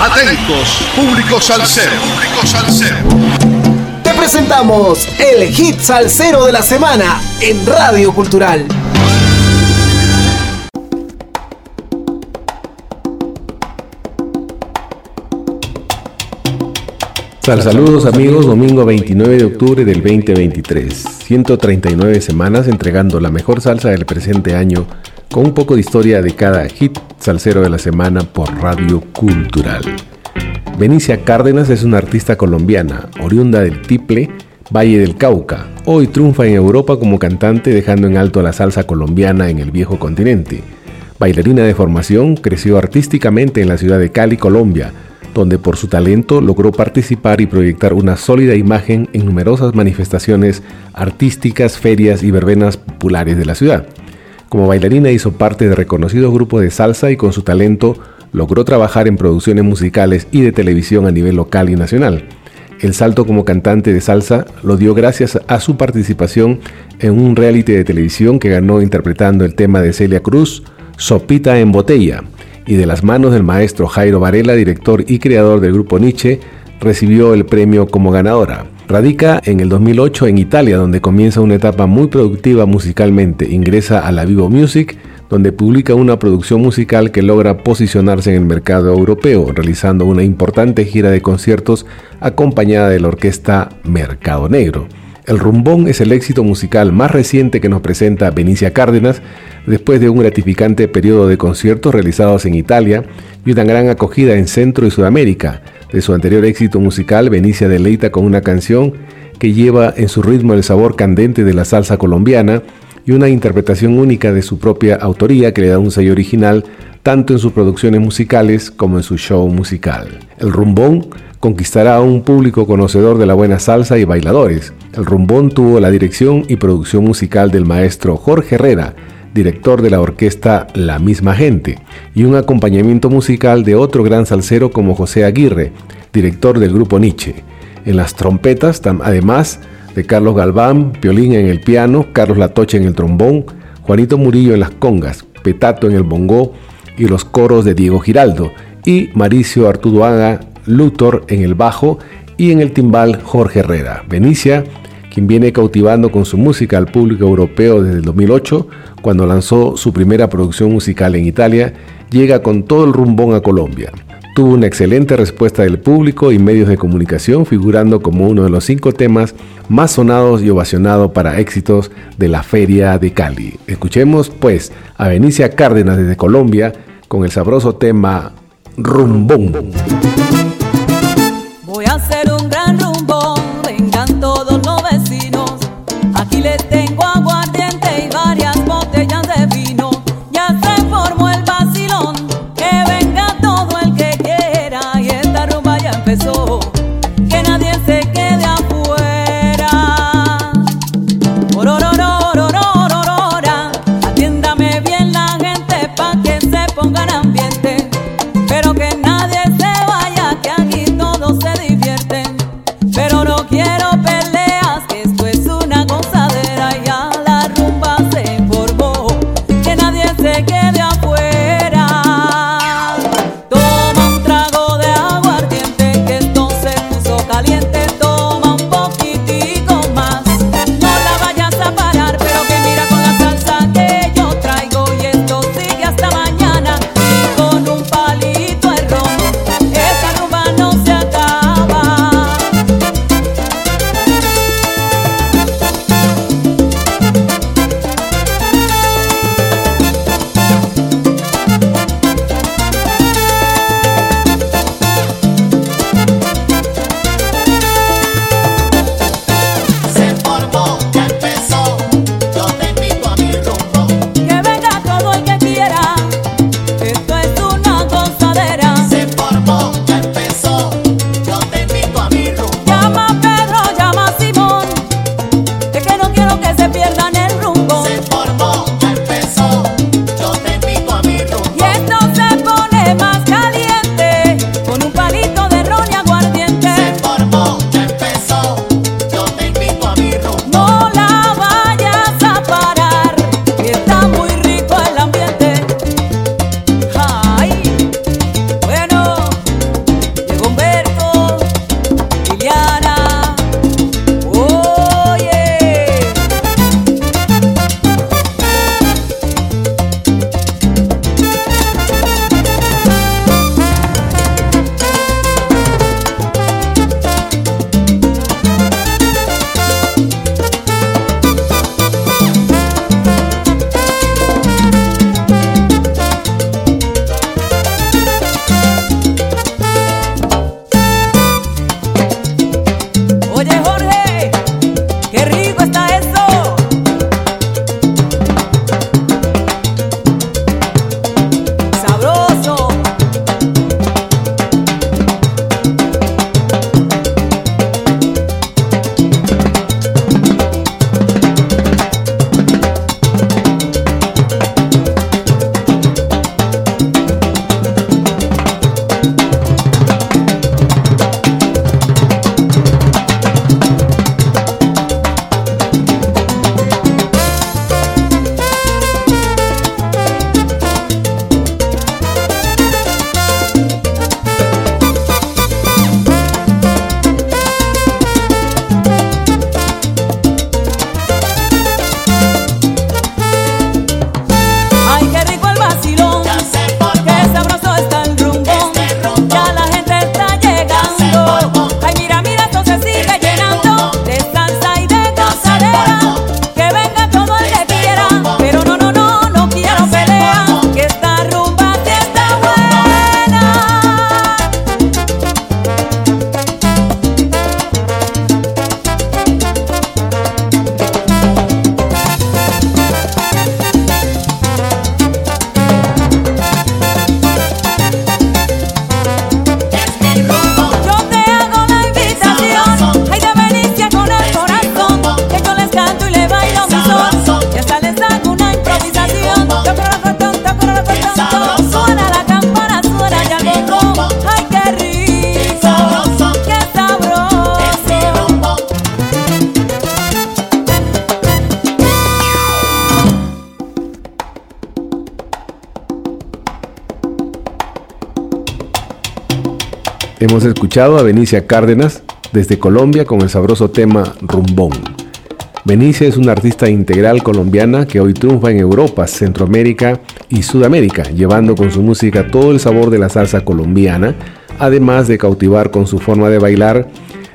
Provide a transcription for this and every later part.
Atentos, público salsero. Público salsero. Te presentamos el hit salsero de la semana en Radio Cultural. Saludos amigos, domingo 29 de octubre del 2023. 139 semanas entregando la mejor salsa del presente año con un poco de historia de cada hit salsero de la semana por Radio Cultural. Benicia Cárdenas es una artista colombiana, oriunda del Tiple, Valle del Cauca. Hoy triunfa en Europa como cantante dejando en alto la salsa colombiana en el viejo continente. Bailarina de formación, creció artísticamente en la ciudad de Cali, Colombia, donde por su talento logró participar y proyectar una sólida imagen en numerosas manifestaciones artísticas, ferias y verbenas populares de la ciudad. Como bailarina hizo parte de reconocidos grupos de salsa y con su talento logró trabajar en producciones musicales y de televisión a nivel local y nacional. El salto como cantante de salsa lo dio gracias a su participación en un reality de televisión que ganó interpretando el tema de Celia Cruz, Sopita en Botella, y de las manos del maestro Jairo Varela, director y creador del grupo Nietzsche, recibió el premio como ganadora. Radica en el 2008 en Italia, donde comienza una etapa muy productiva musicalmente. Ingresa a la Vivo Music, donde publica una producción musical que logra posicionarse en el mercado europeo, realizando una importante gira de conciertos acompañada de la orquesta Mercado Negro. El rumbón es el éxito musical más reciente que nos presenta Benicia Cárdenas, después de un gratificante periodo de conciertos realizados en Italia y una gran acogida en Centro y Sudamérica. De su anterior éxito musical, Benicia deleita con una canción que lleva en su ritmo el sabor candente de la salsa colombiana y una interpretación única de su propia autoría que le da un sello original tanto en sus producciones musicales como en su show musical. El rumbón conquistará a un público conocedor de la buena salsa y bailadores. El rumbón tuvo la dirección y producción musical del maestro Jorge Herrera, director de la orquesta La Misma Gente, y un acompañamiento musical de otro gran salsero como José Aguirre, director del grupo Nietzsche. En las trompetas, además de Carlos Galván, Piolín en el piano, Carlos Latoche en el trombón, Juanito Murillo en las congas, Petato en el bongó y los coros de Diego Giraldo, y Maricio Artuduaga Luthor en el bajo y en el timbal Jorge Herrera. Benicia, quien viene cautivando con su música al público europeo desde el 2008, cuando lanzó su primera producción musical en Italia, llega con todo el rumbón a Colombia. Tuvo una excelente respuesta del público y medios de comunicación, figurando como uno de los cinco temas más sonados y ovacionados para éxitos de la Feria de Cali. Escuchemos pues a Benicia Cárdenas desde Colombia con el sabroso tema Rumbón. Hemos escuchado a Benicia Cárdenas desde Colombia con el sabroso tema Rumbón. Benicia es una artista integral colombiana que hoy triunfa en Europa, Centroamérica y Sudamérica, llevando con su música todo el sabor de la salsa colombiana, además de cautivar con su forma de bailar,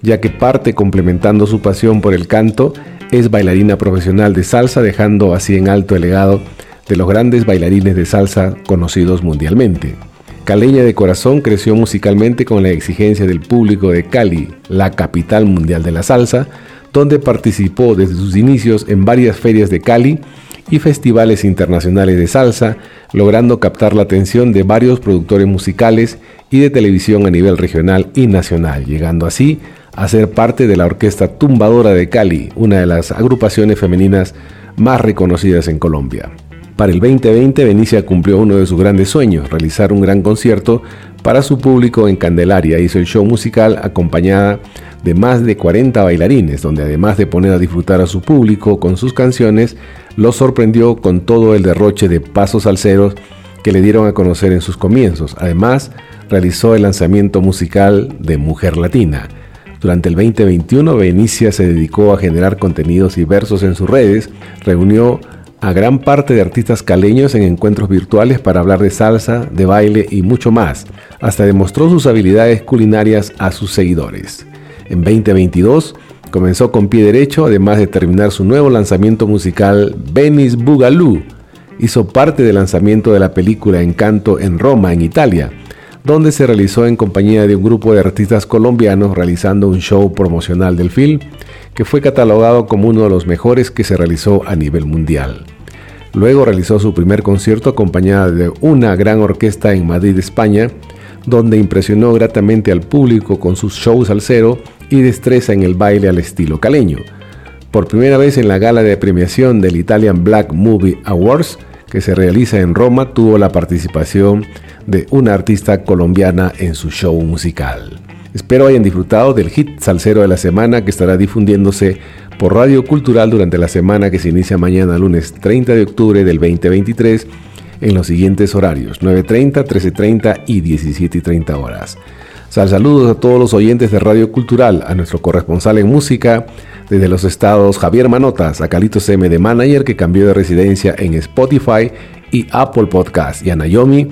ya que parte complementando su pasión por el canto, es bailarina profesional de salsa, dejando así en alto el legado de los grandes bailarines de salsa conocidos mundialmente. Caleña de corazón creció musicalmente con la exigencia del público de Cali, la capital mundial de la salsa, donde participó desde sus inicios en varias ferias de Cali y festivales internacionales de salsa, logrando captar la atención de varios productores musicales y de televisión a nivel regional y nacional, llegando así a ser parte de la Orquesta Tumbadora de Cali, una de las agrupaciones femeninas más reconocidas en Colombia. Para el 2020, Benicia cumplió uno de sus grandes sueños, realizar un gran concierto para su público en Candelaria. Hizo el show musical acompañada de más de 40 bailarines, donde además de poner a disfrutar a su público con sus canciones, los sorprendió con todo el derroche de pasos salseros que le dieron a conocer en sus comienzos. Además, realizó el lanzamiento musical de Mujer Latina. Durante el 2021, Benicia se dedicó a generar contenidos diversos en sus redes, reunió a gran parte de artistas caleños en encuentros virtuales para hablar de salsa, de baile y mucho más. Hasta demostró sus habilidades culinarias a sus seguidores. En 2022 comenzó con pie derecho, además de terminar su nuevo lanzamiento musical Venice Boogaloo. Hizo parte del lanzamiento de la película Encanto en Roma, en Italia, donde se realizó en compañía de un grupo de artistas colombianos realizando un show promocional del film que fue catalogado como uno de los mejores que se realizó a nivel mundial. Luego realizó su primer concierto acompañada de una gran orquesta en Madrid, España, donde impresionó gratamente al público con sus shows al cero y destreza en el baile al estilo caleño. Por primera vez en la gala de premiación del Italian Black Movie Awards, que se realiza en Roma, tuvo la participación de una artista colombiana en su show musical. Espero hayan disfrutado del hit salsero de la semana que estará difundiéndose por Radio Cultural durante la semana que se inicia mañana lunes 30 de octubre del 2023 en los siguientes horarios 9.30, 13.30 y 17.30 horas. Sal saludos a todos los oyentes de Radio Cultural, a nuestro corresponsal en música desde los estados Javier Manotas, a Calito CM de Manager que cambió de residencia en Spotify y Apple Podcast y a Naomi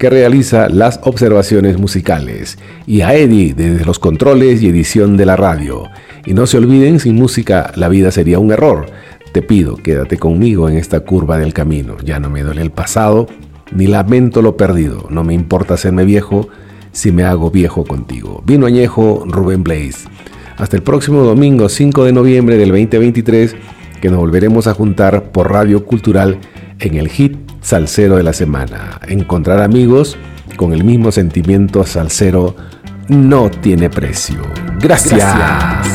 que realiza las observaciones musicales, y a Eddie desde los controles y edición de la radio. Y no se olviden, sin música la vida sería un error. Te pido, quédate conmigo en esta curva del camino. Ya no me duele el pasado, ni lamento lo perdido. No me importa hacerme viejo si me hago viejo contigo. Vino añejo Rubén Blaze. Hasta el próximo domingo 5 de noviembre del 2023, que nos volveremos a juntar por Radio Cultural en el hit salsero de la semana. Encontrar amigos con el mismo sentimiento salsero no tiene precio. Gracias.